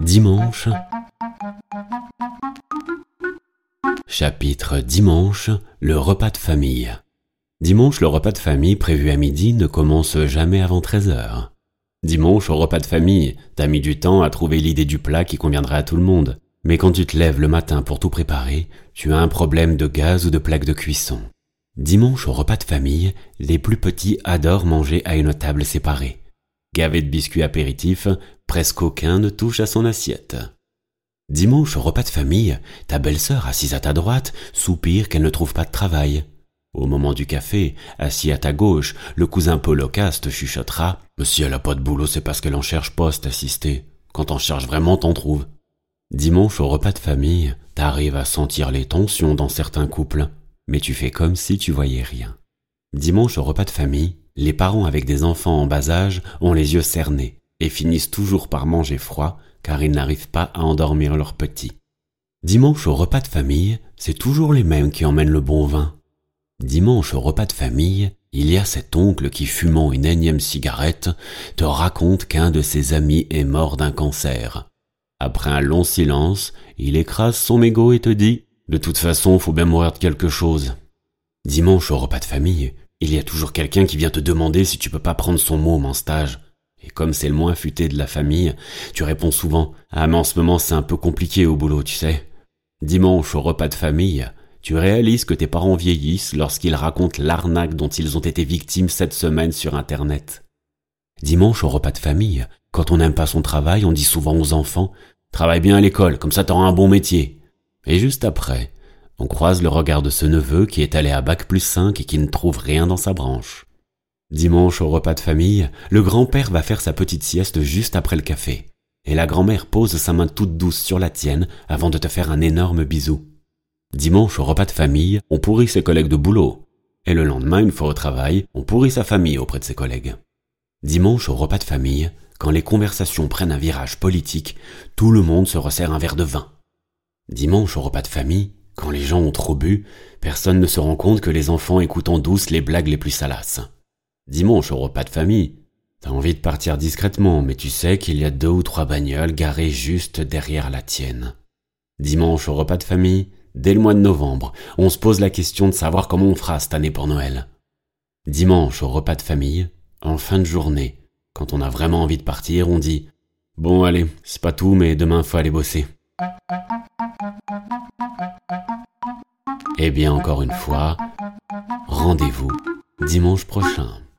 Dimanche. Chapitre Dimanche, le repas de famille. Dimanche, le repas de famille prévu à midi ne commence jamais avant 13 heures. Dimanche, au repas de famille, t'as mis du temps à trouver l'idée du plat qui conviendrait à tout le monde. Mais quand tu te lèves le matin pour tout préparer, tu as un problème de gaz ou de plaque de cuisson. Dimanche, au repas de famille, les plus petits adorent manger à une table séparée. Gavé de biscuits apéritifs, presque aucun ne touche à son assiette. Dimanche, au repas de famille, ta belle-sœur assise à ta droite soupire qu'elle ne trouve pas de travail. Au moment du café, assis à ta gauche, le cousin Paul te chuchotera si elle a pas de boulot, c'est parce qu'elle en cherche pas, assister. Quand on cherche vraiment, t'en trouves. Dimanche, au repas de famille, t'arrives à sentir les tensions dans certains couples, mais tu fais comme si tu voyais rien. Dimanche, au repas de famille, les parents avec des enfants en bas âge ont les yeux cernés et finissent toujours par manger froid car ils n'arrivent pas à endormir leurs petits. Dimanche au repas de famille, c'est toujours les mêmes qui emmènent le bon vin. Dimanche au repas de famille, il y a cet oncle qui, fumant une énième cigarette, te raconte qu'un de ses amis est mort d'un cancer. Après un long silence, il écrase son mégot et te dit De toute façon, faut bien mourir de quelque chose. Dimanche au repas de famille, il y a toujours quelqu'un qui vient te demander si tu peux pas prendre son môme en stage. Et comme c'est le moins futé de la famille, tu réponds souvent Ah mais en ce moment c'est un peu compliqué au boulot, tu sais. Dimanche au repas de famille, tu réalises que tes parents vieillissent lorsqu'ils racontent l'arnaque dont ils ont été victimes cette semaine sur Internet. Dimanche au repas de famille, quand on n'aime pas son travail, on dit souvent aux enfants Travaille bien à l'école, comme ça t'auras un bon métier. Et juste après, on croise le regard de ce neveu qui est allé à bac plus 5 et qui ne trouve rien dans sa branche. Dimanche au repas de famille, le grand-père va faire sa petite sieste juste après le café. Et la grand-mère pose sa main toute douce sur la tienne avant de te faire un énorme bisou. Dimanche au repas de famille, on pourrit ses collègues de boulot. Et le lendemain, une fois au travail, on pourrit sa famille auprès de ses collègues. Dimanche au repas de famille, quand les conversations prennent un virage politique, tout le monde se resserre un verre de vin. Dimanche au repas de famille, quand les gens ont trop bu, personne ne se rend compte que les enfants écoutent en douce les blagues les plus salaces. Dimanche au repas de famille, t'as envie de partir discrètement, mais tu sais qu'il y a deux ou trois bagnoles garées juste derrière la tienne. Dimanche au repas de famille, dès le mois de novembre, on se pose la question de savoir comment on fera cette année pour Noël. Dimanche au repas de famille, en fin de journée, quand on a vraiment envie de partir, on dit Bon allez, c'est pas tout, mais demain faut aller bosser. Eh bien encore une fois, rendez-vous dimanche prochain.